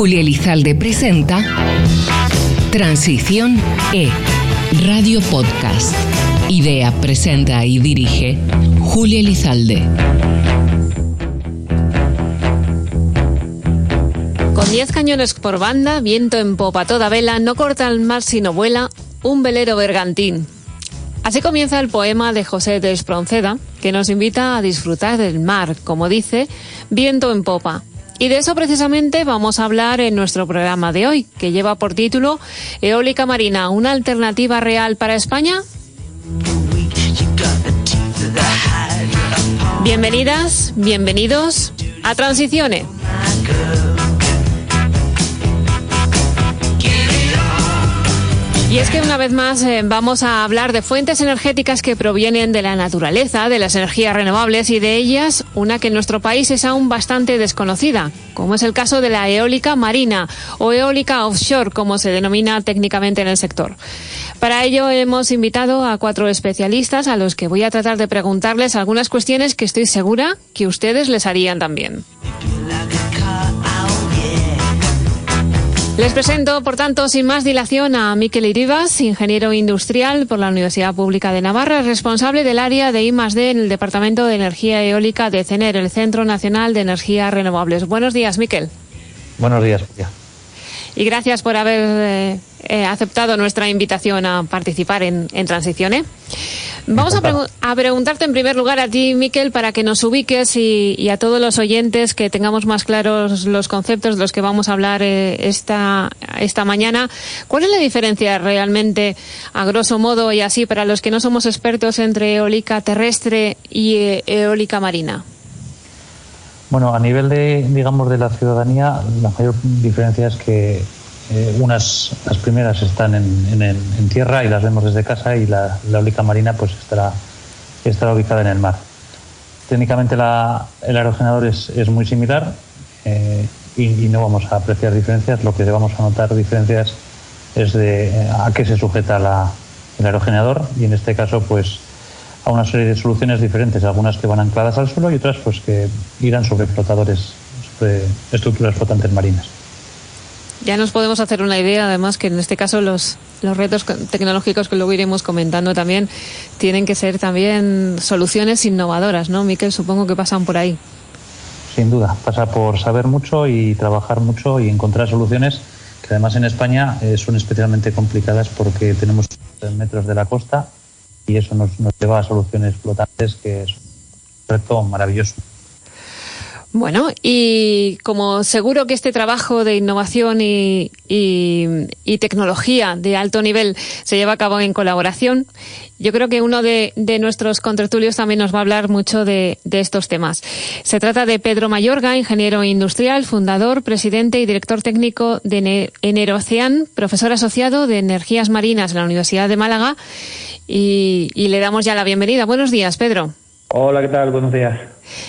Julia Elizalde presenta Transición E, Radio Podcast. Idea, presenta y dirige Julia Elizalde. Con 10 cañones por banda, viento en popa toda vela, no corta el mar sino vuela, un velero bergantín. Así comienza el poema de José de Espronceda, que nos invita a disfrutar del mar, como dice, viento en popa. Y de eso precisamente vamos a hablar en nuestro programa de hoy, que lleva por título Eólica Marina, una alternativa real para España. Bienvenidas, bienvenidos a Transiciones. Y es que una vez más eh, vamos a hablar de fuentes energéticas que provienen de la naturaleza, de las energías renovables y de ellas una que en nuestro país es aún bastante desconocida, como es el caso de la eólica marina o eólica offshore, como se denomina técnicamente en el sector. Para ello hemos invitado a cuatro especialistas a los que voy a tratar de preguntarles algunas cuestiones que estoy segura que ustedes les harían también. Les presento, por tanto, sin más dilación a Miquel Iribas, ingeniero industrial por la Universidad Pública de Navarra, responsable del área de I+D en el Departamento de Energía Eólica de CENER, el Centro Nacional de Energías Renovables. Buenos días, Miquel. Buenos días, Julia. Y gracias por haber eh, eh, aceptado nuestra invitación a participar en, en Transiciones. Vamos a, preguntarte en primer lugar a ti, Miquel, para que nos ubiques y, a todos los oyentes que tengamos más claros los conceptos de los que vamos a hablar eh, esta, esta mañana. ¿Cuál es la diferencia realmente, a grosso modo y así, para los que no somos expertos entre eólica terrestre y eh, eólica marina? Bueno, a nivel de, digamos, de la ciudadanía, la mayor diferencia es que eh, unas, las primeras están en, tierra y las vemos desde casa y la, eólica marina pues estará, estará ubicada en el mar. Técnicamente el aerogenerador es, es muy similar eh, y, no vamos a apreciar diferencias. Lo que vamos a notar diferencias es de a qué se sujeta el aerogenerador y en este caso pues a una serie de soluciones diferentes, algunas que van ancladas al suelo y otras pues que irán sobre flotadores, sobre estructuras flotantes marinas. Ya nos podemos hacer una idea, además, que en este caso los, los retos tecnológicos que luego iremos comentando también tienen que ser también soluciones innovadoras, ¿no, Miquel? Supongo que pasan por ahí. Sin duda, pasa por saber mucho y trabajar mucho y encontrar soluciones que además en España eh, son especialmente complicadas porque tenemos metros de la costa y eso nos, nos lleva a soluciones flotantes que es un reto maravilloso. Bueno, y como seguro que este trabajo de innovación y, tecnología de alto nivel se lleva a cabo en colaboración, yo creo que uno de, nuestros contratulios también nos va a hablar mucho de, estos temas. Se trata de Pedro Mayorga, ingeniero industrial, fundador, presidente y director técnico de Enerocean, profesor asociado de energías marinas en la Universidad de Málaga, y, y le damos ya la bienvenida. Buenos días, Pedro. Hola, ¿qué tal? Buenos días.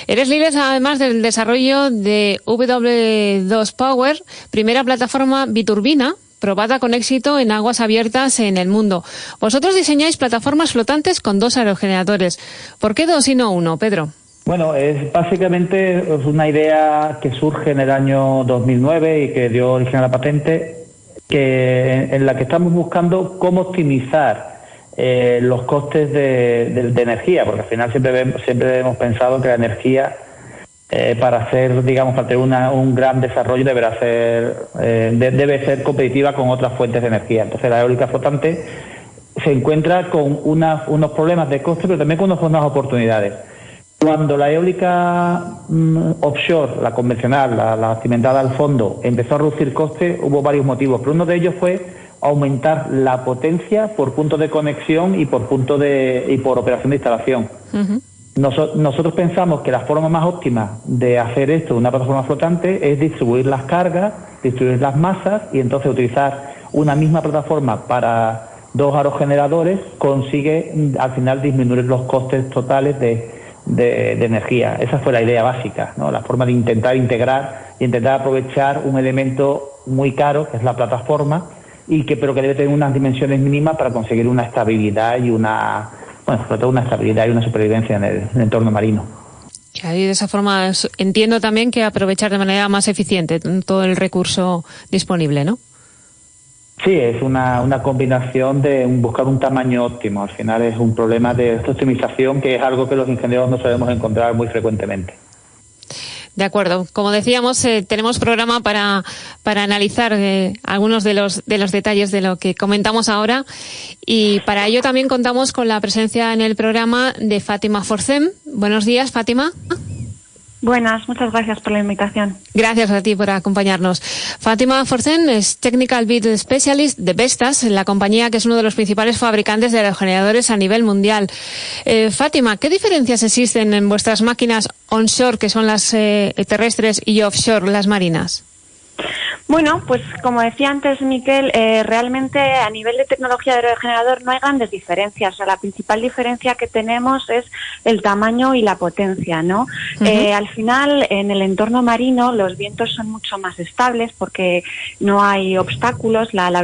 Eres líder además del desarrollo de W2 Power, primera plataforma biturbina probada con éxito en aguas abiertas en el mundo. Vosotros diseñáis plataformas flotantes con dos aerogeneradores. ¿Por qué dos y no uno, Pedro? Bueno, es básicamente una idea que surge en el año 2009 y que dio origen a la patente, que en la que estamos buscando cómo optimizar eh, los costes de, energía, porque al final siempre, siempre hemos pensado que la energía, eh, para hacer, digamos, para tener un gran desarrollo, deberá ser, eh, debe ser competitiva con otras fuentes de energía. Entonces, la eólica flotante se encuentra con unos problemas de coste, pero también con unas oportunidades. Cuando la eólica mm, offshore, la convencional, la, la cimentada al fondo, empezó a reducir costes, hubo varios motivos, pero uno de ellos fue aumentar la potencia por punto de conexión y por punto de y por operación de instalación. nosotros pensamos que la forma más óptima de hacer esto, una plataforma flotante, es distribuir las cargas, distribuir las masas y entonces utilizar una misma plataforma para dos aerogeneradores consigue mm, al final disminuir los costes totales de, de, de, energía. Esa fue la idea básica, ¿no? la forma de intentar integrar y intentar aprovechar un elemento muy caro, que es la plataforma, y que pero que debe tener unas dimensiones mínimas para conseguir una estabilidad y una bueno sobre todo una estabilidad y una supervivencia en el, entorno marino. Y de esa forma entiendo también que aprovechar de manera más eficiente todo el recurso disponible, ¿no? Sí, es una, una combinación de buscar un tamaño óptimo. Al final es un problema de optimización que es algo que los ingenieros no sabemos encontrar muy frecuentemente. De acuerdo. Como decíamos, eh, tenemos programa para, para analizar eh, algunos de los, de los detalles de lo que comentamos ahora. Y para ello también contamos con la presencia en el programa de Fátima Forcem. Buenos días, Fátima. Buenas, muchas gracias por la invitación. Gracias a ti por acompañarnos. Fátima Forcen es Technical Bid Specialist de Vestas, la compañía que es uno de los principales fabricantes de aerogeneradores a nivel mundial. Eh, Fátima, ¿qué diferencias existen en vuestras máquinas onshore, que son las eh, terrestres, y offshore, las marinas? Bueno, pues como decía antes Miquel, eh, realmente a nivel de tecnología de aerogenerador no hay grandes diferencias. O sea, la principal diferencia que tenemos es el tamaño y la potencia, ¿no? Eh, al final, en el entorno marino, los vientos son mucho más estables porque no hay obstáculos, la, la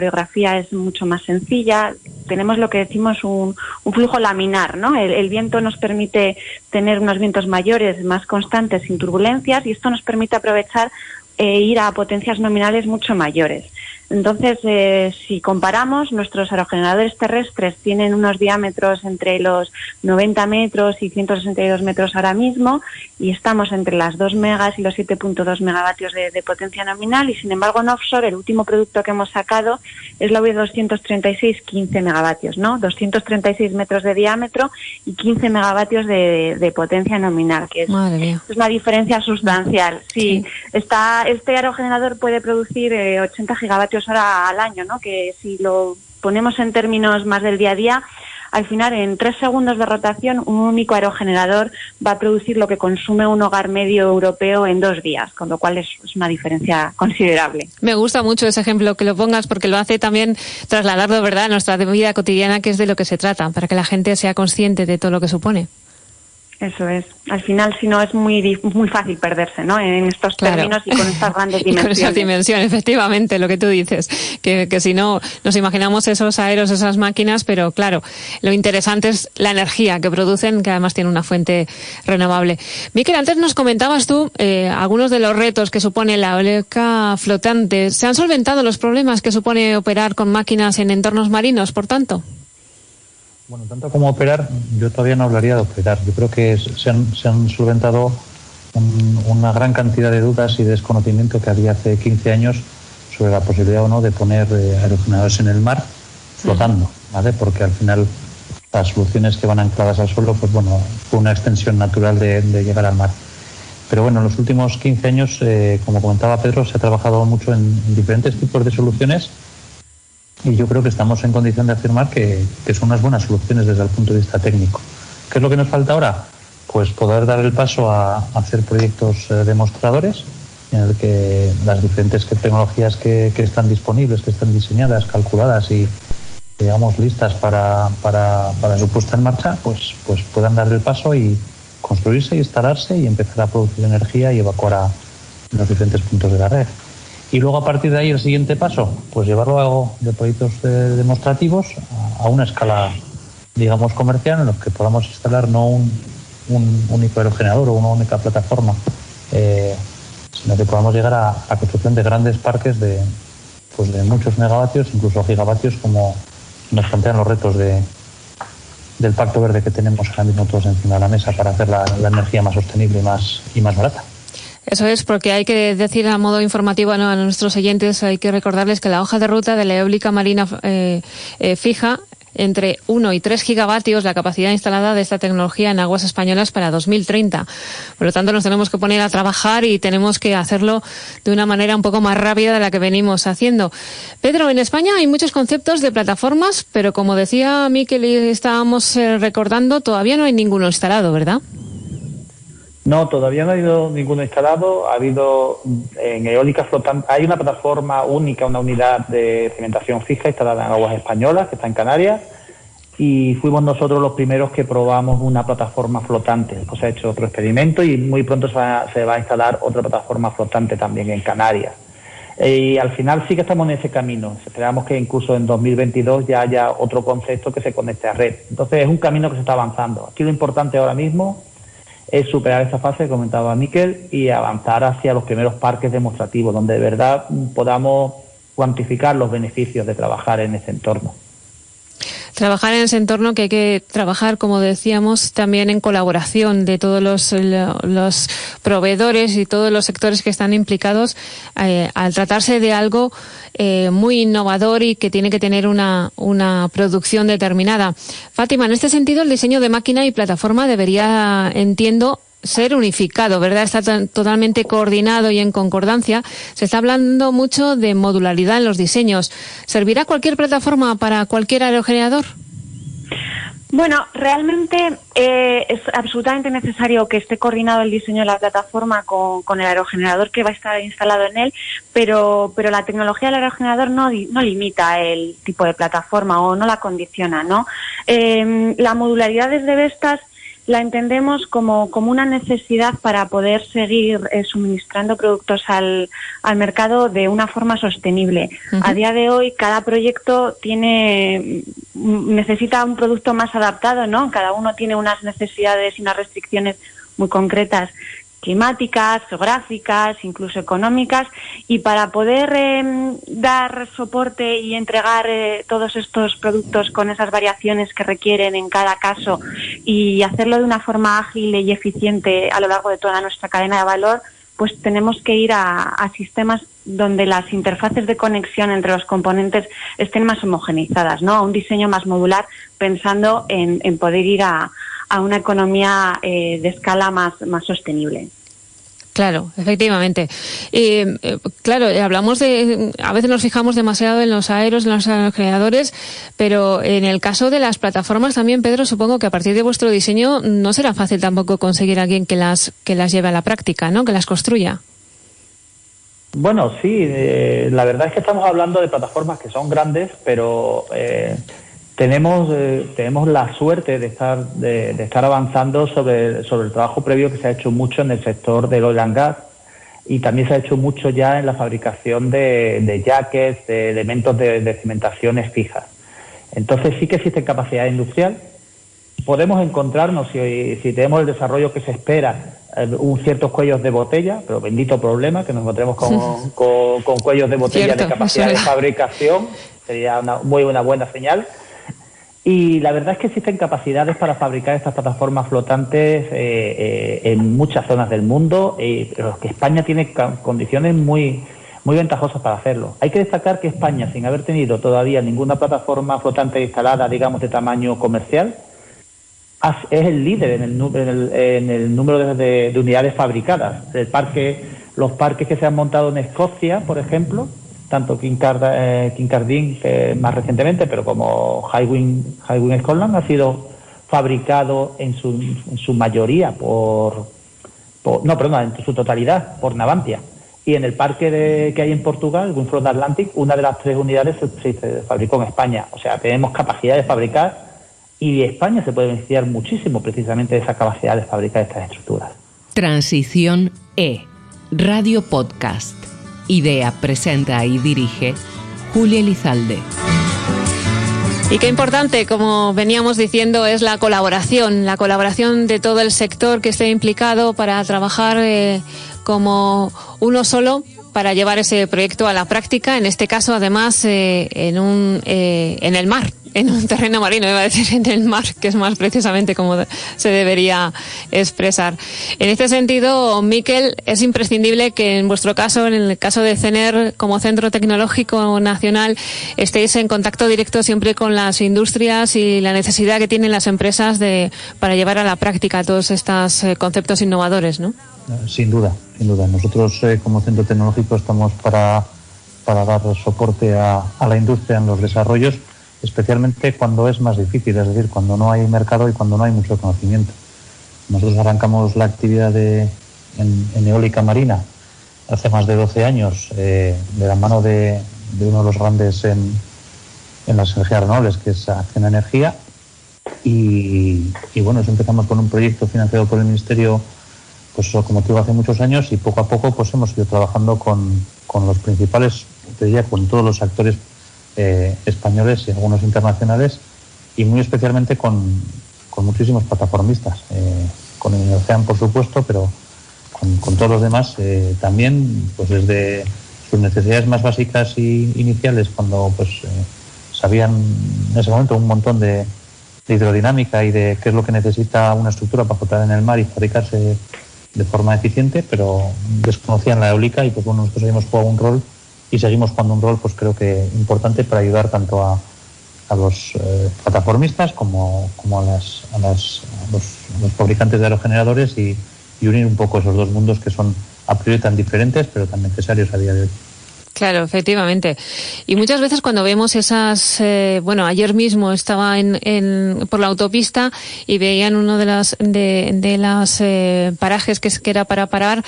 es mucho más sencilla. Tenemos lo que decimos un, flujo laminar, ¿no? el viento nos permite tener unos vientos mayores, más constantes, sin turbulencias, y esto nos permite aprovechar e ir a potencias nominales mucho mayores. Entonces, eh, si comparamos, nuestros aerogeneradores terrestres tienen unos diámetros entre los 90 metros y 162 metros ahora mismo y estamos entre las 2 megas y los 7.2 megavatios de, potencia nominal y, sin embargo, en offshore el último producto que hemos sacado es la V236 15 megavatios, ¿no? 236 metros de diámetro y 15 megavatios de, potencia nominal, que es, una diferencia sustancial. Sí, Está, este aerogenerador puede producir 80 eh, gigavatios hora al año, ¿no? Que si lo ponemos en términos más del día a día, al final en tres segundos de rotación un único aerogenerador va a producir lo que consume un hogar medio europeo en dos días, con lo cual es, una diferencia considerable. Me gusta mucho ese ejemplo que lo pongas porque lo hace también trasladarlo, ¿verdad?, a nuestra vida cotidiana, que es de lo que se trata, para que la gente sea consciente de todo lo que supone. Eso es. Al final, si no, es muy, muy fácil perderse, ¿no? En estos términos y con estas grandes dimensiones. con esas dimensiones, efectivamente, lo que tú dices. Que, que si no, nos imaginamos esos aeros, esas máquinas, pero claro, lo interesante es la energía que producen, que además tiene una fuente renovable. Miquel, antes nos comentabas tú eh, algunos de los retos que supone la eólica flotante. ¿Se han solventado los problemas que supone operar con máquinas en entornos marinos, por tanto? Bueno, tanto como operar, yo todavía no hablaría de operar. Yo creo que se han, solventado una gran cantidad de dudas y desconocimiento que había hace 15 años sobre la posibilidad o no de poner eh, aerogeneradores en el mar flotando, ¿vale? Porque al final las soluciones que van ancladas al suelo, pues bueno, fue una extensión natural de, llegar al mar. Pero bueno, en los últimos 15 años, eh, como comentaba Pedro, se ha trabajado mucho en diferentes tipos de soluciones y yo creo que estamos en condición de afirmar que, son unas buenas soluciones desde el punto de vista técnico. ¿Qué es lo que nos falta ahora? Pues poder dar el paso a, hacer proyectos eh, demostradores en el que las diferentes tecnologías que, están disponibles, que están diseñadas, calculadas y digamos listas para, para, su puesta en marcha, pues, pues puedan dar el paso y construirse, instalarse y empezar a producir energía y evacuar a los diferentes puntos de la red. Y luego a partir de ahí el siguiente paso, pues llevarlo a, de proyectos eh, demostrativos a, una escala, digamos, comercial en los que podamos instalar no un, único aerogenerador o una única plataforma, eh, sino que podamos llegar a la construcción de grandes parques de, pues de muchos megavatios, incluso gigavatios, como nos plantean los retos de, del Pacto Verde que tenemos ahora mismo todos encima de la mesa para hacer la, la energía más sostenible y más, y más barata. Eso es, porque hay que decir a modo informativo a nuestros oyentes, hay que recordarles que la hoja de ruta de la eólica marina eh, eh, fija entre 1 y 3 gigavatios la capacidad instalada de esta tecnología en aguas españolas para 2030. Por lo tanto, nos tenemos que poner a trabajar y tenemos que hacerlo de una manera un poco más rápida de la que venimos haciendo. Pedro, en España hay muchos conceptos de plataformas, pero como decía Miquel y estábamos eh, recordando, todavía no hay ninguno instalado, ¿verdad? No, todavía no ha habido ninguno instalado. Ha habido en eólica flotante, hay una plataforma única, una unidad de cimentación fija instalada en aguas españolas, que está en Canarias, y fuimos nosotros los primeros que probamos una plataforma flotante. Después se ha hecho otro experimento y muy pronto se va, a instalar otra plataforma flotante también en Canarias. Y al final sí que estamos en ese camino. Esperamos que incluso en 2022 ya haya otro concepto que se conecte a red. Entonces es un camino que se está avanzando. Aquí lo importante ahora mismo es superar esta fase que comentaba Miquel y avanzar hacia los primeros parques demostrativos, donde de verdad podamos cuantificar los beneficios de trabajar en ese entorno trabajar en ese entorno que hay que trabajar, como decíamos, también en colaboración de todos los, los proveedores y todos los sectores que están implicados eh, al tratarse de algo eh, muy innovador y que tiene que tener una, una producción determinada. Fátima, en este sentido, el diseño de máquina y plataforma debería, entiendo, ser unificado, ¿verdad? Está totalmente coordinado y en concordancia. Se está hablando mucho de modularidad en los diseños. ¿Servirá cualquier plataforma para cualquier aerogenerador? Bueno, realmente eh, es absolutamente necesario que esté coordinado el diseño de la plataforma con, el aerogenerador que va a estar instalado en él, pero, pero la tecnología del aerogenerador no, no limita el tipo de plataforma o no la condiciona, ¿no? Eh, la modularidad desde Vestas la entendemos como, como una necesidad para poder seguir eh, suministrando productos al, al, mercado de una forma sostenible. A día de hoy, cada proyecto tiene mm, necesita un producto más adaptado, ¿no? Cada uno tiene unas necesidades y unas restricciones muy concretas climáticas, geográficas, incluso económicas, y para poder em, dar soporte y entregar eh, todos estos productos con esas variaciones que requieren en cada caso y hacerlo de una forma ágil y eficiente a lo largo de toda nuestra cadena de valor, pues tenemos que ir a, sistemas donde las interfaces de conexión entre los componentes estén más homogenizadas, ¿no? A un diseño más modular pensando en, poder ir a, una economía eh, de escala más, más sostenible. Claro, efectivamente. Eh, claro, hablamos de, a veces nos fijamos demasiado en los aeros, en los creadores, pero en el caso de las plataformas también, Pedro, supongo que a partir de vuestro diseño no será fácil tampoco conseguir a alguien que las, que las lleve a la práctica, ¿no? Que las construya. Bueno, sí, eh, la verdad es que estamos hablando de plataformas que son grandes, pero eh, tenemos, eh, tenemos la suerte de estar, de, estar avanzando sobre, sobre el trabajo previo que se ha hecho mucho en el sector del oil and gas y también se ha hecho mucho ya en la fabricación de, de jackets, de elementos de, cimentaciones fijas. Entonces sí que existe capacidad industrial. Podemos encontrarnos, si, si tenemos el desarrollo que se espera, eh, un ciertos cuellos de botella, pero bendito problema que nos encontremos con, con, cuellos de botella de capacidad de fabricación, sería una, muy una buena señal. Y la verdad es que existen capacidades para fabricar estas plataformas flotantes eh, eh, en muchas zonas del mundo, eh, pero que España tiene condiciones muy, muy ventajosas para hacerlo. Hay que destacar que España, sin haber tenido todavía ninguna plataforma flotante instalada, digamos, de tamaño comercial, es el líder en el, en el, número de, de, unidades fabricadas. El parque, los parques que se han montado en Escocia, por ejemplo, tanto Kincardine eh, más recientemente, pero como Highwing, Highwing Scotland ha sido fabricado en su, en su mayoría por, no, perdón, en su totalidad por Navantia. Y en el parque de, que hay en Portugal, Winfront Atlantic, una de las tres unidades se, se, fabricó en España. O sea, tenemos capacidad de fabricar y España se puede beneficiar muchísimo precisamente de esa capacidad de fabricar estas estructuras. Transición E, Radio Podcast. Idea, presenta y dirige Julia Elizalde. Y qué importante, como veníamos diciendo, es la colaboración, la colaboración de todo el sector que esté implicado para trabajar eh, como uno solo para llevar ese proyecto a la práctica, en este caso además eh, eh, en el mar, en un terreno marino, iba a decir en el mar, que es más precisamente como se debería expresar. En este sentido, Miquel, es imprescindible que en vuestro caso, en el caso de CENER como Centro Tecnológico Nacional, estéis en contacto directo siempre con las industrias y la necesidad que tienen las empresas de, para llevar a la práctica todos estos eh, conceptos innovadores, ¿no? Sin duda, sin duda. Nosotros eh, como Centro Tecnológico estamos para, para dar soporte a la industria en los desarrollos especialmente cuando es más difícil, es decir, cuando no hay mercado y cuando no hay mucho conocimiento. Nosotros arrancamos la actividad de, en, eólica marina hace más de 12 años, eh, de la mano de, uno de los grandes en, en las energías renovables, que es Acción Energía. Y, bueno, empezamos con un proyecto financiado por el Ministerio, pues como te digo, hace muchos años y poco a poco pues hemos ido trabajando con, con los principales, te diría, con todos los actores eh, españoles y algunos internacionales y muy especialmente con, muchísimos plataformistas. Eh, con el océano, por supuesto, pero con, todos los demás eh, también, pues desde sus necesidades más básicas y iniciales, cuando pues eh, sabían en ese momento un montón de, hidrodinámica y de qué es lo que necesita una estructura para flotar en el mar y fabricarse de forma eficiente, pero desconocían la eólica y pues bueno, nosotros hemos jugado un rol y seguimos jugando un rol pues creo que importante para ayudar tanto a, a los eh, plataformistas como, como a, las, a, las, los, los, fabricantes de aerogeneradores y, y unir un poco esos dos mundos que son a priori tan diferentes pero tan necesarios a día de hoy. Claro, efectivamente. Y muchas veces cuando vemos esas, eh, bueno, ayer mismo estaba en, en, por la autopista y veían uno de las de, de las eh, parajes que, que era para parar,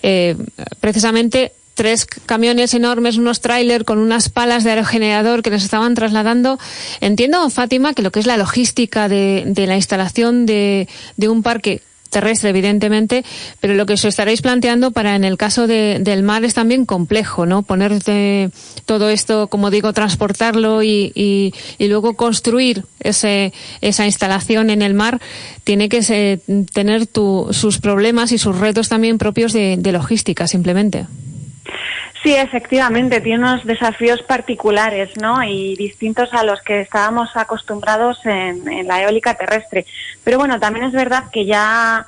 eh, precisamente tres camiones enormes, unos tráiler con unas palas de aerogenerador que les estaban trasladando. Entiendo, Fátima, que lo que es la logística de, de la instalación de, de un parque terrestre, evidentemente, pero lo que os estaréis planteando para en el caso de, del mar es también complejo, ¿no? Poner todo esto, como digo, transportarlo y, y, y, luego construir ese, esa instalación en el mar tiene que tener tu, sus problemas y sus retos también propios de, de logística, simplemente. Sí, efectivamente, tiene unos desafíos particulares, ¿no? Y distintos a los que estábamos acostumbrados en, la eólica terrestre. Pero bueno, también es verdad que ya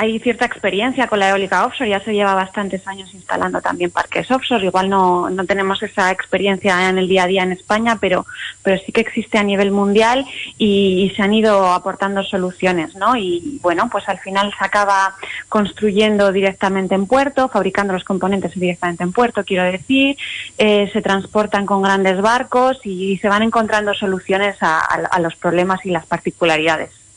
hay cierta experiencia con la eólica offshore, ya se lleva bastantes años instalando también parques offshore, igual no, no tenemos esa experiencia en el día a día en España, pero, pero sí que existe a nivel mundial y, se han ido aportando soluciones, ¿no? Y bueno, pues al final se acaba construyendo directamente en puerto, fabricando los componentes directamente en puerto, quiero decir, eh, se transportan con grandes barcos y, se van encontrando soluciones a los problemas y las particularidades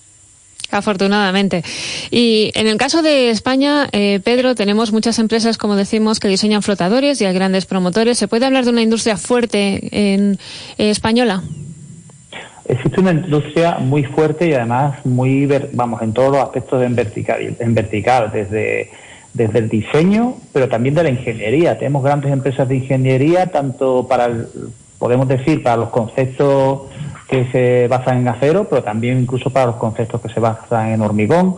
afortunadamente. Y en el caso de España, eh, Pedro, tenemos muchas empresas, como decimos, que diseñan flotadores y hay grandes promotores. ¿Se puede hablar de una industria fuerte en eh, española? Existe una industria muy fuerte y además muy, vamos, en todos los aspectos en vertical, en vertical desde, desde el diseño, pero también de la ingeniería. Tenemos grandes empresas de ingeniería, tanto para, el, podemos decir, para los conceptos que se basan en acero, pero también incluso para los conceptos que se basan en hormigón.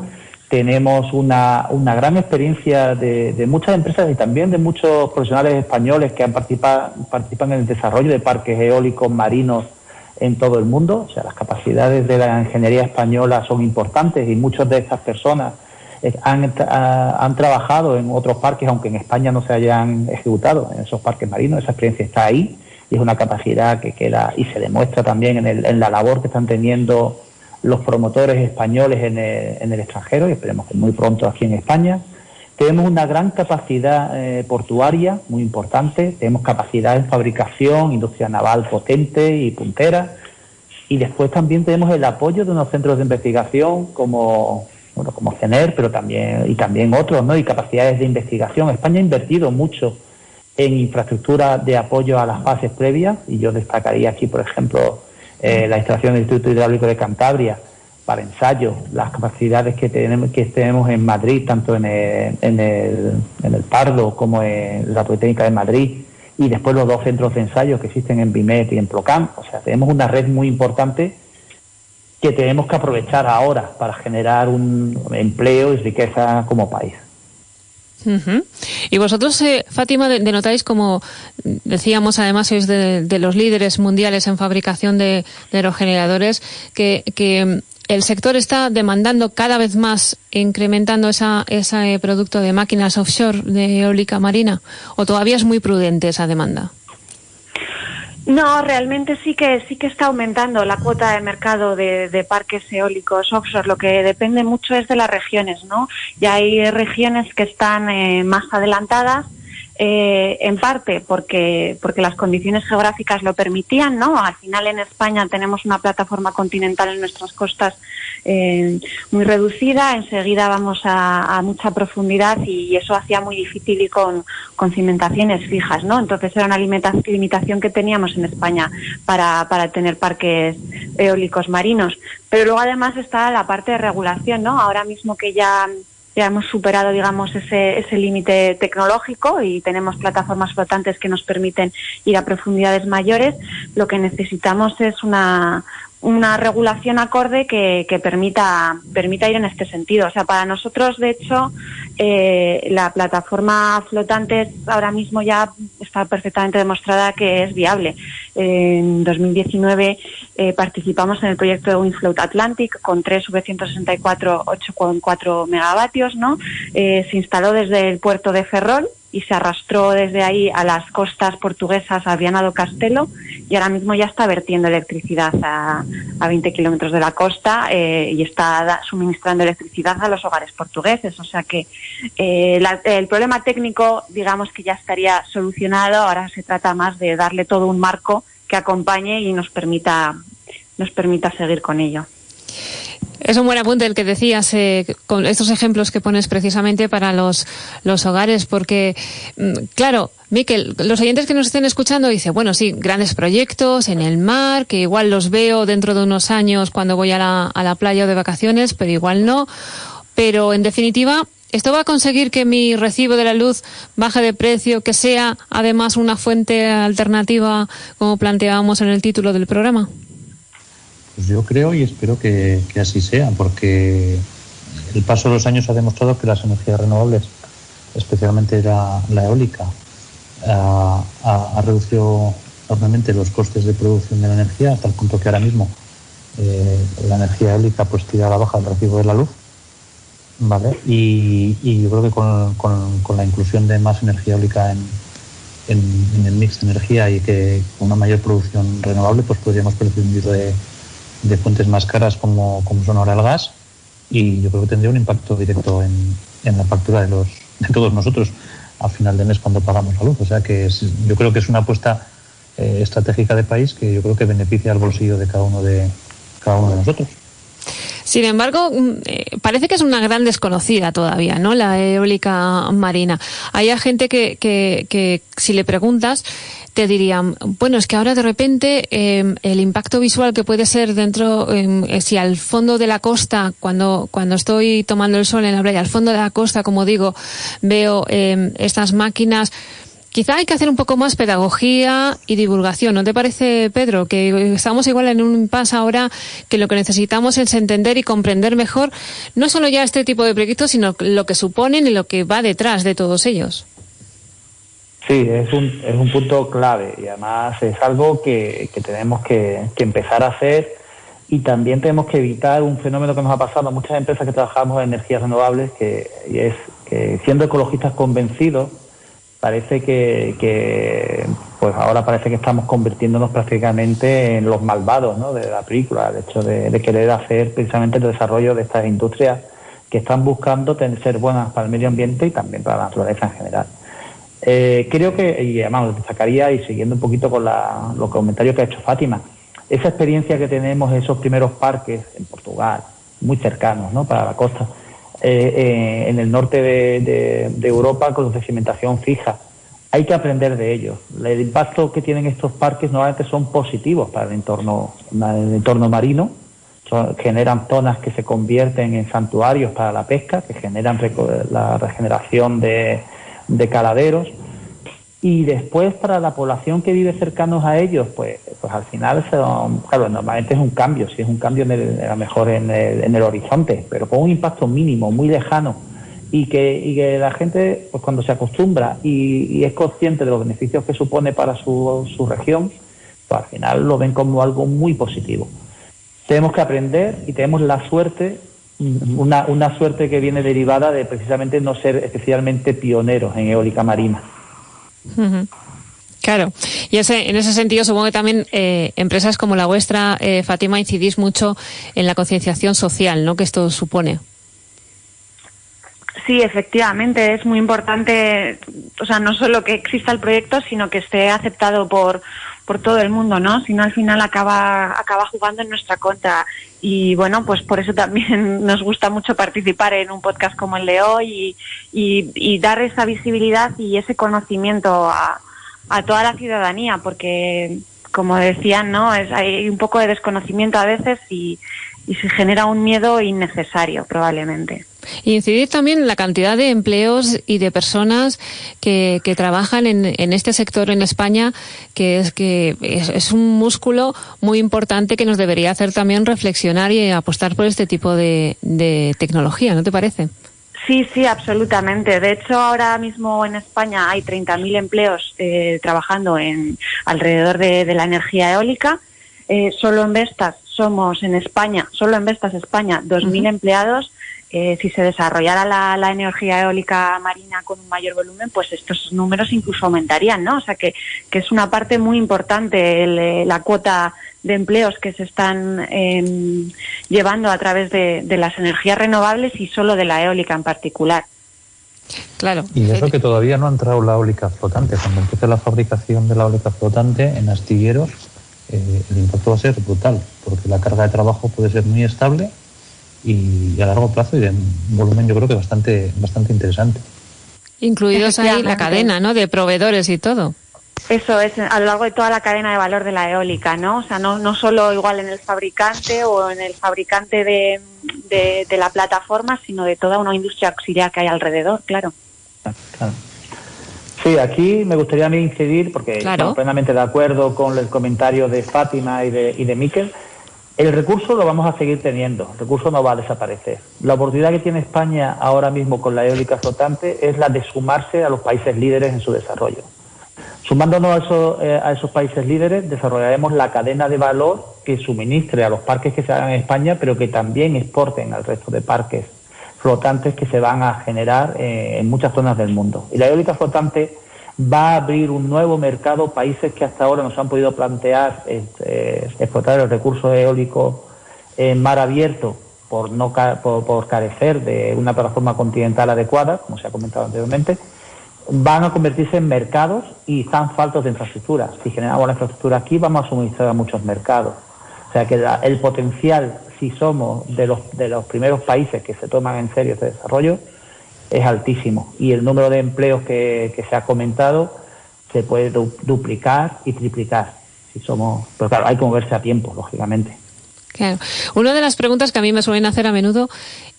Tenemos una, una gran experiencia de, muchas empresas y también de muchos profesionales españoles que han participado, participan en el desarrollo de parques eólicos marinos en todo el mundo. O sea, las capacidades de la ingeniería española son importantes y muchas de estas personas han, han trabajado en otros parques, aunque en España no se hayan ejecutado en esos parques marinos. Esa experiencia está ahí y es una capacidad que queda y se demuestra también en, el, en la labor que están teniendo los promotores españoles en el, en el, extranjero y esperemos que muy pronto aquí en España. Tenemos una gran capacidad eh, portuaria muy importante, tenemos capacidad en fabricación, industria naval potente y puntera y después también tenemos el apoyo de unos centros de investigación como bueno, como CENER, pero también y también otros, ¿no? Y capacidades de investigación. España ha invertido mucho en infraestructura de apoyo a las fases previas y yo destacaría aquí, por ejemplo, eh, la instalación del Instituto Hidráulico de Cantabria para ensayos, las capacidades que tenemos, que tenemos en Madrid, tanto en el, en el, en el Pardo como en la Politécnica de Madrid, y después los dos centros de ensayo que existen en BIMET y en Procam. O sea, tenemos una red muy importante que tenemos que aprovechar ahora para generar un empleo y riqueza como país. Uh. Y vosotros, eh, Fátima, denotáis como, decíamos además, sois de, los líderes mundiales en fabricación de, de aerogeneradores, que, que, el sector está demandando cada vez más, incrementando esa, ese producto de máquinas offshore de eólica marina, o todavía es muy prudente esa demanda? No, realmente sí que sí que está aumentando la cuota de mercado de, de, parques eólicos offshore. Lo que depende mucho es de las regiones, ¿no? Ya hay regiones que están eh, más adelantadas, eh, en parte porque porque las condiciones geográficas lo permitían, ¿no? Al final en España tenemos una plataforma continental en nuestras costas eh, muy reducida, enseguida vamos a, a, mucha profundidad y eso hacía muy difícil ir con, con cimentaciones fijas, ¿no? Entonces era una limita, limitación que teníamos en España para, para tener parques eólicos marinos. Pero luego además está la parte de regulación, ¿no? Ahora mismo que ya ya hemos superado, digamos, ese, ese límite tecnológico y tenemos plataformas flotantes que nos permiten ir a profundidades mayores. Lo que necesitamos es una, una regulación acorde que, que, permita, permita ir en este sentido. O sea, para nosotros, de hecho, eh, la plataforma flotante ahora mismo ya está perfectamente demostrada que es viable. en 2019 eh, participamos en el proyecto de WindFloat Atlantic con tres V164 8,4 megavatios, ¿no? Eh, se instaló desde el puerto de Ferrol y se arrastró desde ahí a las costas portuguesas a Viana do Castelo y ahora mismo ya está vertiendo electricidad a, a 20 kilómetros de la costa eh, y está suministrando electricidad a los hogares portugueses. O sea que eh, la, el problema técnico, digamos que ya estaría solucionado. Ahora se trata más de darle todo un marco que acompañe y nos permita, nos permita seguir con ello. Es un buen apunte el que decías eh, con estos ejemplos que pones precisamente para los, los hogares, porque, mm, claro, Miquel, los oyentes que nos estén escuchando dicen, bueno, sí, grandes proyectos en el mar, que igual los veo dentro de unos años cuando voy a la, a la playa o de vacaciones, pero igual no. Pero, en definitiva, ¿Esto va a conseguir que mi recibo de la luz baje de precio, que sea además una fuente alternativa, como planteábamos en el título del programa? Pues yo creo y espero que, que, así sea, porque el paso de los años ha demostrado que las energías renovables, especialmente la, la eólica, ha, ha, reducido enormemente los costes de producción de la energía hasta el punto que ahora mismo eh, la energía eólica pues tira a la baja el recibo de la luz. ¿vale? Y, y yo creo que con, con, la inclusión de más energía eólica en, en, en, el mix de energía y que con una mayor producción renovable pues podríamos prescindir de de fuentes más caras como, como son ahora el gas y yo creo que tendría un impacto directo en, en la factura de, los, de todos nosotros al final de mes cuando pagamos la luz. O sea que es, yo creo que es una apuesta eh, estratégica de país que yo creo que beneficia al bolsillo de cada uno de, cada uno de nosotros. Sin embargo, eh, parece que es una gran desconocida todavía, ¿no? La eólica marina. Hay gente que, que, que si le preguntas, te dirían, bueno, es que ahora de repente eh, el impacto visual que puede ser dentro, eh, si al fondo de la costa, cuando, cuando estoy tomando el sol en la playa, al fondo de la costa, como digo, veo eh, estas máquinas, Quizá hay que hacer un poco más pedagogía y divulgación, ¿no te parece, Pedro? Que estamos igual en un impasse ahora que lo que necesitamos es entender y comprender mejor no solo ya este tipo de proyectos, sino lo que suponen y lo que va detrás de todos ellos. Sí, es un, es un punto clave y además es algo que, que tenemos que, empezar a hacer y también tenemos que evitar un fenómeno que nos ha pasado a muchas empresas que trabajamos en energías renovables, que es que siendo ecologistas convencidos, parece que, que, pues ahora parece que estamos convirtiéndonos prácticamente en los malvados ¿no? de la película, el hecho de, de, querer hacer precisamente el desarrollo de estas industrias que están buscando ser buenas para el medio ambiente y también para la naturaleza en general. Eh, creo que, y además destacaría, y siguiendo un poquito con la, los comentarios que ha hecho Fátima, esa experiencia que tenemos en esos primeros parques en Portugal, muy cercanos ¿no? para la costa, eh, eh, en el norte de, de, de, Europa con cimentación fija. Hay que aprender de ellos. El impacto que tienen estos parques normalmente son positivos para el entorno, el entorno marino. Son, generan zonas que se convierten en santuarios para la pesca, que generan la regeneración de, de caladeros. Y después para la población que vive cercanos a ellos, pues, pues al final son, claro, normalmente es un cambio, si es un cambio en a lo mejor en el, en el, horizonte, pero con un impacto mínimo, muy lejano, y que, y que la gente, pues cuando se acostumbra y, y, es consciente de los beneficios que supone para su, su región, pues al final lo ven como algo muy positivo. Tenemos que aprender y tenemos la suerte una, una suerte que viene derivada de precisamente no ser especialmente pioneros en eólica marina. Uh -huh. Claro, y ese, en ese sentido supongo que también eh, empresas como la vuestra, eh, Fátima, incidís mucho en la concienciación social, ¿no? Que esto supone. Sí, efectivamente, es muy importante, o sea, no solo que exista el proyecto, sino que esté aceptado por, por todo el mundo, ¿no? Si no, al final acaba, acaba jugando en nuestra contra. Y bueno, pues por eso también nos gusta mucho participar en un podcast como el de hoy y, y, dar esa visibilidad y ese conocimiento a, a toda la ciudadanía, porque como decían, ¿no? Es, hay un poco de desconocimiento a veces y, y se genera un miedo innecesario probablemente. Y incidir también en la cantidad de empleos y de personas que, que trabajan en, en, este sector en España, que es que es, un músculo muy importante que nos debería hacer también reflexionar y apostar por este tipo de, de tecnología, ¿no te parece? Sí, sí, absolutamente. De hecho, ahora mismo en España hay 30.000 empleos eh, trabajando en alrededor de, de la energía eólica. Eh, solo en Vestas somos en España, solo en Vestas España, 2.000 uh -huh. empleados eh, si se desarrollara la, la, energía eólica marina con un mayor volumen, pues estos números incluso aumentarían, ¿no? O sea que, que es una parte muy importante el, eh, la cuota de empleos que se están eh, llevando a través de, de, las energías renovables y solo de la eólica en particular. Claro. Y eso que todavía no ha entrado la eólica flotante. Cuando empiece la fabricación de la eólica flotante en astilleros, eh, el impacto va a ser brutal, porque la carga de trabajo puede ser muy estable y a largo plazo y de un volumen yo creo que bastante bastante interesante. Incluidos ahí la cadena, ¿no? De proveedores y todo. Eso es a lo largo de toda la cadena de valor de la eólica, ¿no? O sea, no, no solo igual en el fabricante o en el fabricante de, de, de la plataforma, sino de toda una industria auxiliar que hay alrededor, claro. claro. Sí, aquí me gustaría a mí incidir, porque claro. estamos plenamente de acuerdo con el comentario de Fátima y de, y de Miquel, el recurso lo vamos a seguir teniendo, el recurso no va a desaparecer. La oportunidad que tiene España ahora mismo con la eólica flotante es la de sumarse a los países líderes en su desarrollo. Sumándonos a esos, eh, a esos países líderes, desarrollaremos la cadena de valor que suministre a los parques que se hagan en España, pero que también exporten al resto de parques flotantes que se van a generar eh, en muchas zonas del mundo. Y la eólica flotante va a abrir un nuevo mercado, países que hasta ahora nos han podido plantear eh, explotar el recurso eólico en mar abierto por, no por, por, carecer de una plataforma continental adecuada, como se ha comentado anteriormente, van a convertirse en mercados y están faltos de infraestructura. Si generamos la infraestructura aquí, vamos a suministrar a muchos mercados. O sea que la, el potencial, si somos de los, de los primeros países que se toman en serio este desarrollo, es altísimo y el número de empleos que, se ha comentado se puede du duplicar y triplicar si somos pero claro hay que moverse a tiempo lógicamente Claro. Una de las preguntas que a mí me suelen hacer a menudo,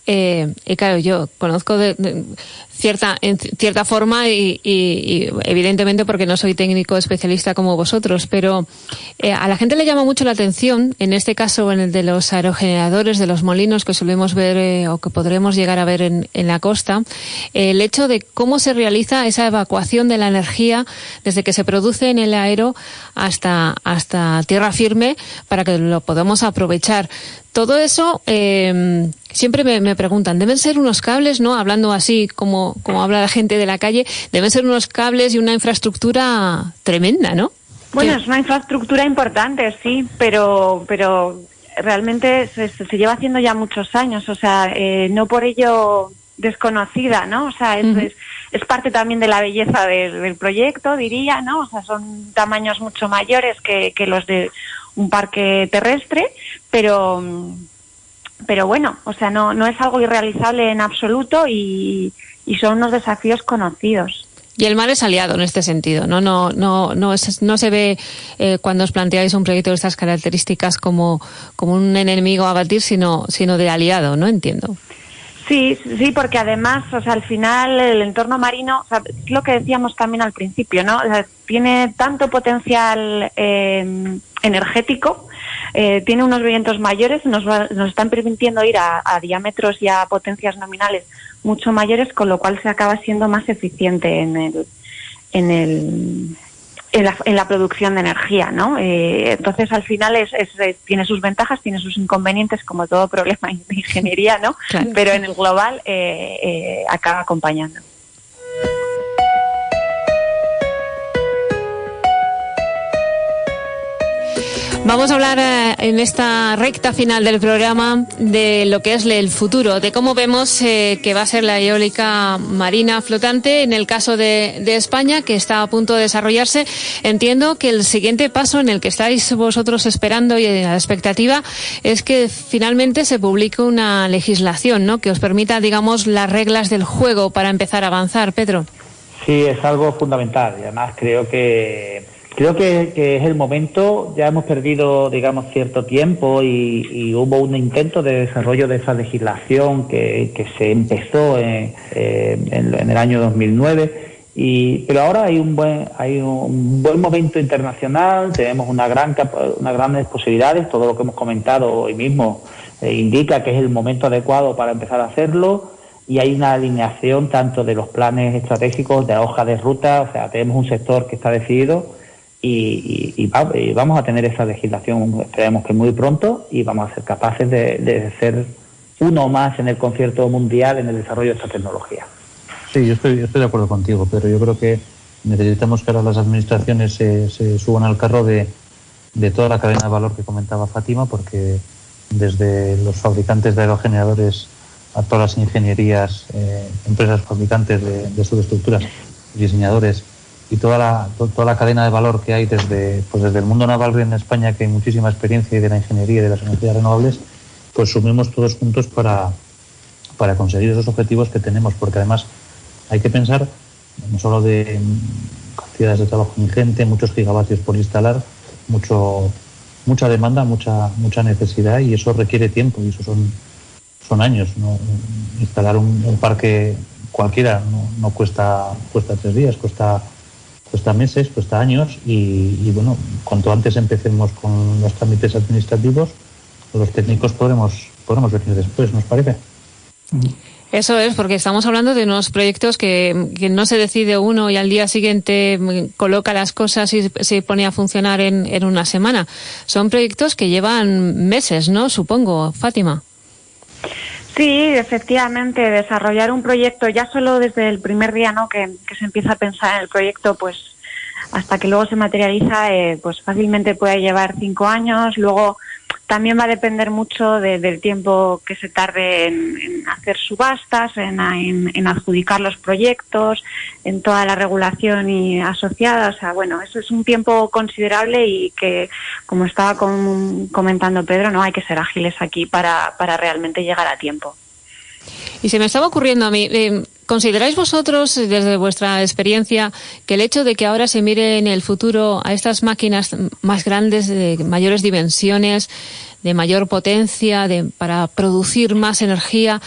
eh, y claro, yo conozco de, cierta, en cierta forma y, y, y, evidentemente porque no soy técnico especialista como vosotros, pero eh, a la gente le llama mucho la atención, en este caso en el de los aerogeneradores, de los molinos que solemos ver eh, o que podremos llegar a ver en, en la costa, eh, el hecho de cómo se realiza esa evacuación de la energía desde que se produce en el aero hasta, hasta tierra firme para que lo podamos aprovechar todo eso eh, siempre me, me, preguntan, deben ser unos cables, ¿no? Hablando así como, como habla la gente de la calle, deben ser unos cables y una infraestructura tremenda, ¿no? Bueno, es una infraestructura importante, sí, pero, pero realmente se, se lleva haciendo ya muchos años, o sea, eh, no por ello desconocida, ¿no? O sea, es, uh -huh. es, es, parte también de la belleza del, del, proyecto, diría, ¿no? O sea, son tamaños mucho mayores que, que los de un parque terrestre, pero pero bueno, o sea, no, no es algo irrealizable en absoluto y, son unos desafíos conocidos. Y el mar es aliado en este sentido, ¿no? No, no, no, es, no se ve eh, cuando os planteáis un proyecto de estas características como, como un enemigo a batir, sino, sino de aliado, ¿no? Entiendo. Sí, sí, porque además, o sea, al final el entorno marino, o es lo que decíamos también al principio, ¿no? O sea, tiene tanto potencial eh, energético, eh, tiene unos vientos mayores, nos, va, nos están permitiendo ir a, a, diámetros y a potencias nominales mucho mayores, con lo cual se acaba siendo más eficiente en el, en el, en la, en la producción de energía, ¿no? Eh, entonces, al final es, es, es, tiene sus ventajas, tiene sus inconvenientes, como todo problema de ingeniería, ¿no? Claro. Pero en el global eh, eh, acaba acompañando. Vamos a hablar eh, en esta recta final del programa de lo que es el futuro, de cómo vemos eh, que va a ser la eólica marina flotante en el caso de, de, España, que está a punto de desarrollarse. Entiendo que el siguiente paso en el que estáis vosotros esperando y en la expectativa es que finalmente se publique una legislación ¿no? que os permita, digamos, las reglas del juego para empezar a avanzar. Pedro. Sí, es algo fundamental y además creo que creo que, es el momento, ya hemos perdido, digamos, cierto tiempo y, hubo un intento de desarrollo de esa legislación que, se empezó en, en, el año 2009. Y, pero ahora hay un buen hay un buen momento internacional. Tenemos una gran unas grandes posibilidades. Todo lo que hemos comentado hoy mismo eh, indica que es el momento adecuado para empezar a hacerlo. Y hay una alineación tanto de los planes estratégicos de la hoja de ruta. O sea tenemos un sector que está decidido y, vamos a tener esa legislación, esperemos que muy pronto, y vamos a ser capaces de, ser uno más en el concierto mundial en el desarrollo de esta tecnología. Sí, yo estoy, de acuerdo contigo, pero yo creo que necesitamos que ahora las administraciones se, suban al carro de, toda la cadena de valor que comentaba Fátima, porque desde los fabricantes de aerogeneradores a todas las ingenierías, eh, empresas fabricantes de, de subestructuras, diseñadores, y toda la, toda la cadena de valor que hay desde, pues desde el mundo naval en España, que hay muchísima experiencia y de la ingeniería y de las energías renovables, pues sumemos todos juntos para, para conseguir esos objetivos que tenemos, porque además hay que pensar no solo de cantidades de trabajo ingente, muchos gigavatios por instalar, mucho, mucha demanda, mucha, mucha necesidad y eso requiere tiempo y eso son, son años. ¿no? Instalar un, parque cualquiera no, no, cuesta, cuesta tres días, cuesta cuesta meses, cuesta años y, bueno, cuanto antes empecemos con los trámites administrativos, los técnicos podremos, podremos venir después, ¿nos parece? Eso es, porque estamos hablando de unos proyectos que, no se decide uno y al día siguiente coloca las cosas y se pone a funcionar en, en una semana. Son proyectos que llevan meses, ¿no? Supongo, Fátima. Sí, efectivamente, desarrollar un proyecto ya solo desde el primer día ¿no? que, se empieza a pensar en el proyecto, pues hasta que luego se materializa, eh, pues fácilmente puede llevar cinco años. Luego también va a depender mucho del tiempo que se tarde en, hacer subastas, en, en, adjudicar los proyectos, en toda la regulación y asociada. O sea, bueno, eso es un tiempo considerable y que, como estaba comentando Pedro, no hay que ser ágiles aquí para, para realmente llegar a tiempo. Y se me estaba ocurriendo a mí, eh, ¿consideráis vosotros, desde vuestra experiencia, que el hecho de que ahora se mire en el futuro a estas máquinas más grandes, de mayores dimensiones, de mayor potencia, de, para producir más energía,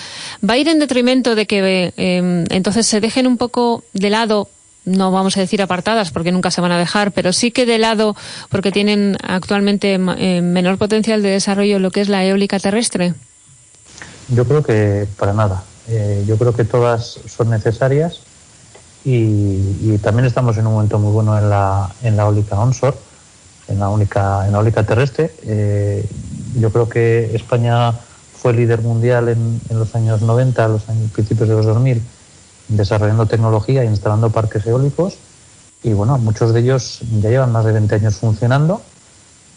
va a ir en detrimento de que eh, entonces se dejen un poco de lado no vamos a decir apartadas porque nunca se van a dejar, pero sí que de lado porque tienen actualmente eh, menor potencial de desarrollo lo que es la eólica terrestre. Yo creo que para nada. Eh, yo creo que todas son necesarias y, también estamos en un momento muy bueno en la, en la eólica onshore, en la, única, en la eólica terrestre. Eh, yo creo que España fue líder mundial en, en los años 90, los años, principios de los 2000, desarrollando tecnología e instalando parques eólicos. Y bueno, muchos de ellos ya llevan más de 20 años funcionando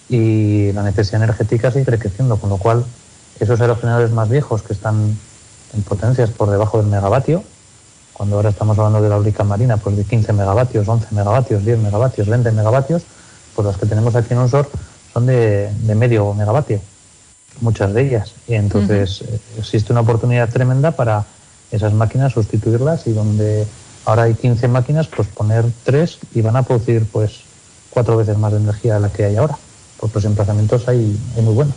y la necesidad energética sigue creciendo, con lo cual esos aerogeneradores más viejos que están en potencias por debajo del megavatio, cuando ahora estamos hablando de la eólica marina, pues de 15 megavatios, 11 megavatios, 10 megavatios, 20 megavatios, pues las que tenemos aquí en Onsor son de, medio megavatio, muchas de ellas. Y entonces eh, existe una oportunidad tremenda para esas máquinas sustituirlas y donde ahora hay 15 máquinas, pues poner tres y van a producir pues cuatro veces más de energía de la que hay ahora, porque los emplazamientos hay muy buenos.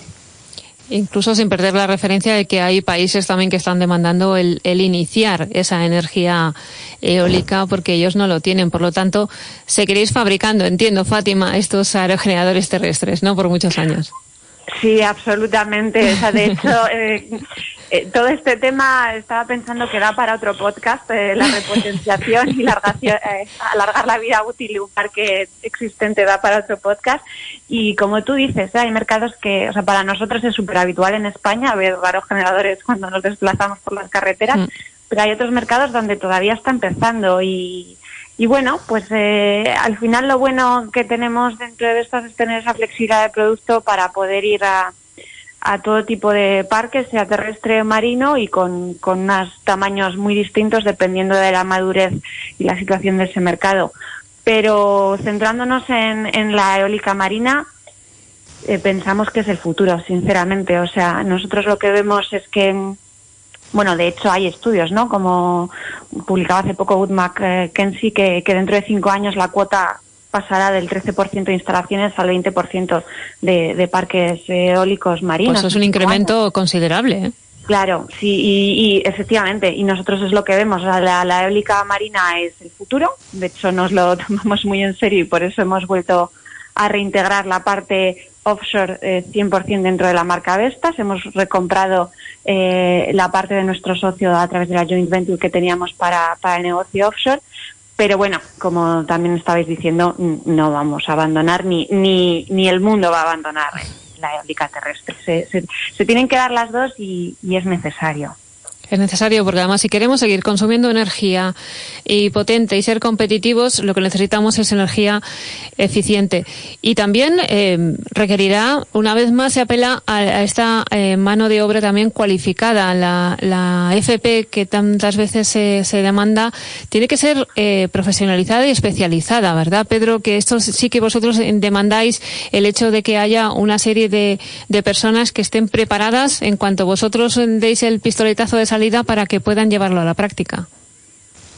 Incluso sin perder la referencia de que hay países también que están demandando el, iniciar esa energía eólica porque ellos no lo tienen. Por lo tanto, seguiréis fabricando, entiendo, Fátima, estos aerogeneradores terrestres, ¿no? Por muchos años. Sí, absolutamente. O sea, de hecho, eh, eh, todo este tema estaba pensando que da para otro podcast, eh, la repotenciación y alargar la vida útil de un parque existente da para otro podcast. Y como tú dices, hay mercados que, o sea, para nosotros es súper habitual en España ver varios generadores cuando nos desplazamos por las carreteras, mm. pero hay otros mercados donde todavía está empezando y y bueno, pues eh, al final lo bueno que tenemos dentro de estas es tener esa flexibilidad de producto para poder ir a, a todo tipo de parques, sea terrestre o marino, y con, con unos tamaños muy distintos dependiendo de la madurez y la situación de ese mercado. Pero centrándonos en, en la eólica marina, eh, pensamos que es el futuro, sinceramente. O sea, nosotros lo que vemos es que bueno, de hecho hay estudios, ¿no? Como publicaba hace poco Wood Mackenzie, que, que dentro de cinco años la cuota pasará del 13% de instalaciones al 20% de, de parques eólicos marinos. Pues es un incremento considerable. ¿eh? Claro, sí, y, efectivamente, y nosotros es lo que vemos, la, la, eólica marina es el futuro, de hecho nos lo tomamos muy en serio y por eso hemos vuelto a reintegrar la parte offshore eh, 100% dentro de la marca Vestas, hemos recomprado eh, la parte de nuestro socio a través de la joint venture que teníamos para, para el negocio offshore, pero bueno, como también estabais diciendo, no vamos a abandonar ni, ni, ni el mundo va a abandonar la eólica terrestre. Se, se, se tienen que dar las dos y, y es necesario. Es necesario porque además si queremos seguir consumiendo energía y potente y ser competitivos, lo que necesitamos es energía eficiente. Y también eh, requerirá, una vez más, se apela a, esta eh, mano de obra también cualificada. La, FP que tantas veces se, se demanda tiene que ser eh, profesionalizada y especializada, ¿verdad, Pedro? Que esto sí que vosotros demandáis el hecho de que haya una serie de, de personas que estén preparadas en cuanto vosotros deis el pistoletazo de salida para que puedan llevarlo a la práctica.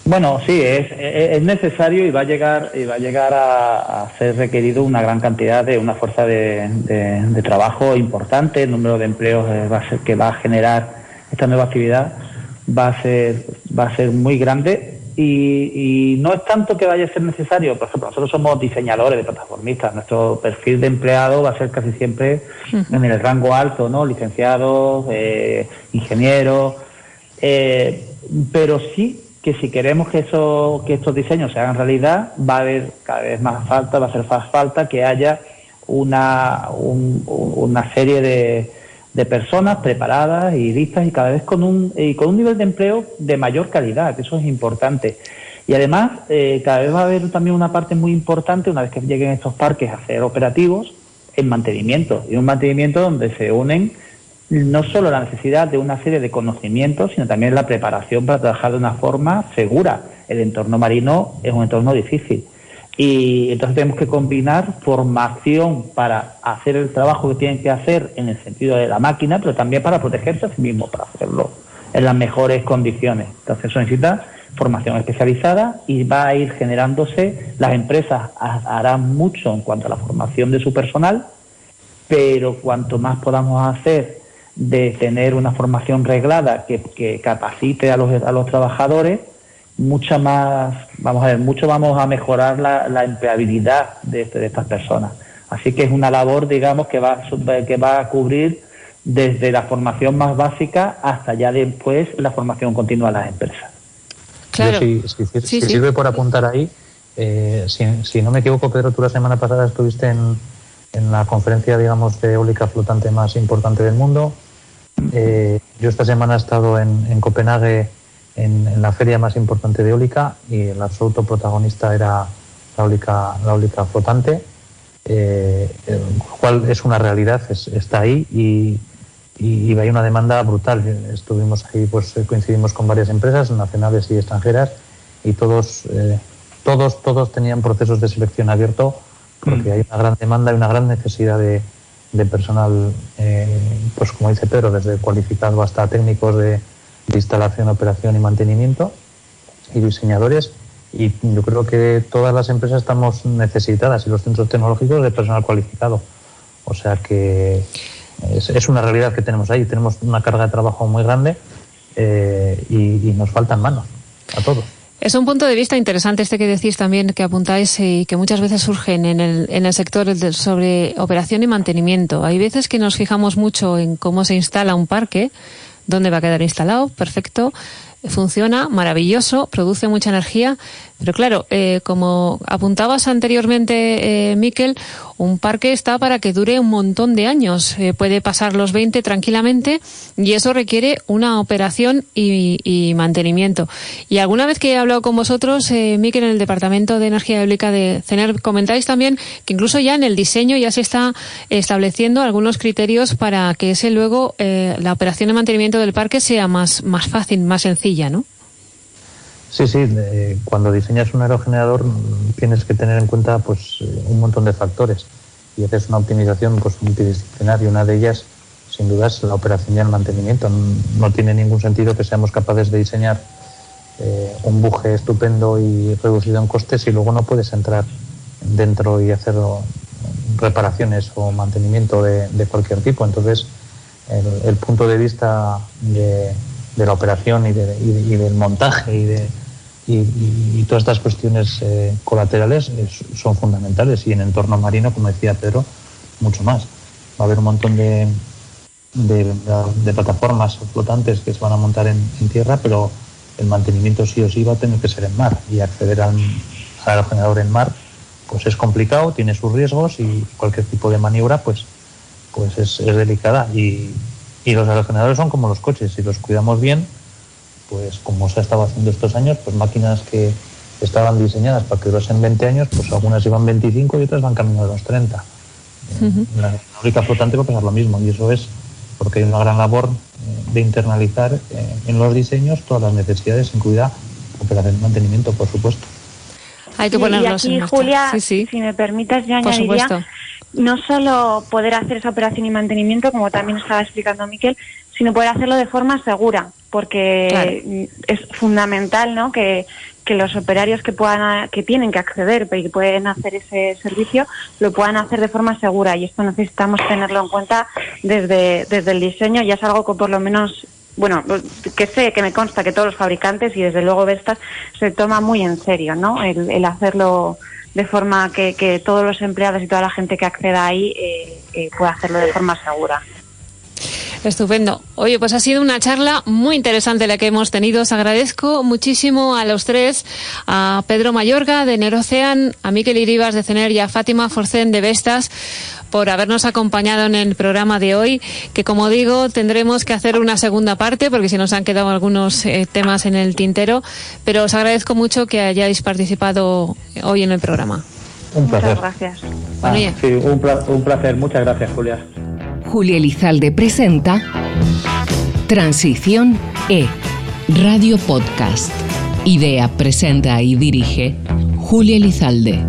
Bueno, sí, es, es, necesario y va a llegar y va a llegar a, a ser requerido una gran cantidad de una fuerza de, de, de trabajo importante. El número de empleos eh, va a ser, que va a generar esta nueva actividad va a ser va a ser muy grande y, y no es tanto que vaya a ser necesario. Por ejemplo, nosotros somos diseñadores de plataformistas. Nuestro perfil de empleado va a ser casi siempre en el rango alto, ¿no? Licenciados, eh, ingenieros. Eh, pero sí que si queremos que eso, que estos diseños se hagan realidad, va a haber cada vez más falta, va a hacer más falta que haya una, un, una serie de, de, personas preparadas y listas y cada vez con un, y con un nivel de empleo de mayor calidad, que eso es importante. Y además, eh, cada vez va a haber también una parte muy importante, una vez que lleguen estos parques a ser operativos, en mantenimiento. Y un mantenimiento donde se unen no solo la necesidad de una serie de conocimientos, sino también la preparación para trabajar de una forma segura. El entorno marino es un entorno difícil. Y entonces tenemos que combinar formación para hacer el trabajo que tienen que hacer en el sentido de la máquina, pero también para protegerse a sí mismo, para hacerlo en las mejores condiciones. Entonces eso necesita formación especializada y va a ir generándose, las empresas harán mucho en cuanto a la formación de su personal, pero cuanto más podamos hacer de tener una formación reglada que, que capacite a los, a los trabajadores, mucha más, vamos a ver, mucho vamos a mejorar la, la empleabilidad de, de, estas personas. Así que es una labor, digamos, que va, que va a cubrir desde la formación más básica hasta ya después la formación continua a las empresas. Claro. Si, si, si, sí, si sirve por apuntar ahí, eh, si, no me equivoco, Pedro, tú la semana pasada estuviste en, en la conferencia, digamos, de eólica flotante más importante del mundo. Eh, yo esta semana he estado en, en Copenhague en, en, la feria más importante de eólica y el absoluto protagonista era la eólica, la eólica flotante, eh, el cual es una realidad, es, está ahí y, y, y, hay una demanda brutal. Estuvimos ahí, pues coincidimos con varias empresas nacionales y extranjeras y todos, eh, todos, todos tenían procesos de selección abierto porque mm. hay una gran demanda y una gran necesidad de, de personal, eh, pues como dice Pedro, desde cualificado hasta técnicos de, instalación, operación y mantenimiento y diseñadores. Y yo creo que todas las empresas estamos necesitadas y los centros tecnológicos de personal cualificado. O sea que es, una realidad que tenemos ahí. Tenemos una carga de trabajo muy grande eh, y nos faltan manos a todos. Es un punto de vista interesante este que decís también, que apuntáis y que muchas veces surgen en el, en el sector sobre operación y mantenimiento. Hay veces que nos fijamos mucho en cómo se instala un parque, dónde va a quedar instalado, perfecto, funciona, maravilloso, produce mucha energía, pero claro, eh, como apuntabas anteriormente, eh, Miquel, un parque está para que dure un montón de años. Eh, puede pasar los 20 tranquilamente y eso requiere una operación y, mantenimiento. Y alguna vez que he hablado con vosotros, eh, Miquel, en el Departamento de Energía Eólica de CENER, comentáis también que incluso ya en el diseño ya se está estableciendo algunos criterios para que ese luego eh, la operación de mantenimiento del parque sea más, más fácil, más sencilla, ¿no? Sí, sí, eh, cuando diseñas un aerogenerador tienes que tener en cuenta pues un montón de factores y haces una optimización pues multidisciplinaria. Una de ellas, sin duda, es la operación y el mantenimiento. No tiene ningún sentido que seamos capaces de diseñar eh, un buje estupendo y reducido en costes y luego no puedes entrar dentro y hacer reparaciones o mantenimiento de, cualquier tipo. Entonces, el, punto de vista de, la operación y, del montaje y de y, todas estas cuestiones eh, colaterales son fundamentales. Y en entorno marino, como decía Pedro, mucho más. Va a haber un montón de, de, plataformas flotantes que se van a montar en, tierra, pero el mantenimiento sí o sí va a tener que ser en mar. Y acceder al, al generador en mar pues es complicado, tiene sus riesgos y cualquier tipo de maniobra pues, pues es, delicada. Y, y los aerogeneradores son como los coches, si los cuidamos bien, pues como se ha estado haciendo estos años, pues máquinas que estaban diseñadas para que durasen 20 años, pues algunas iban 25 y otras van camino de los 30. En la fábrica flotante va a pasar lo mismo y eso es porque hay una gran labor eh, de internalizar eh, en los diseños todas las necesidades, incluida operación y mantenimiento, por supuesto. Hay que ponernos y aquí, Julia, si me permites, yo añadiría no solo poder hacer esa operación y mantenimiento, como también estaba explicando Miquel, sino poder hacerlo de forma segura, porque es fundamental ¿no? que, los operarios que puedan que tienen que acceder y que pueden hacer ese servicio lo puedan hacer de forma segura y esto necesitamos tenerlo en cuenta desde, desde el diseño y es algo que por lo menos bueno, que sé, que me consta que todos los fabricantes y desde luego Vestas se toma muy en serio, ¿no? El, hacerlo de forma que, todos los empleados y toda la gente que acceda ahí eh, eh, pueda hacerlo de forma segura. Estupendo. Oye, pues ha sido una charla muy interesante la que hemos tenido. Os agradezco muchísimo a los tres, a Pedro Mayorga de Nerocean, a Miquel Iribas de CENER y a Fátima Forcén de Vestas por habernos acompañado en el programa de hoy, que como digo, tendremos que hacer una segunda parte porque si nos han quedado algunos eh, temas en el tintero, pero os agradezco mucho que hayáis participado hoy en el programa. Un placer. Muchas gracias. Ah, sí, un placer. Muchas gracias, Julia. Julia Elizalde presenta Transición E, Radio Podcast. Idea, presenta y dirige Julia Elizalde.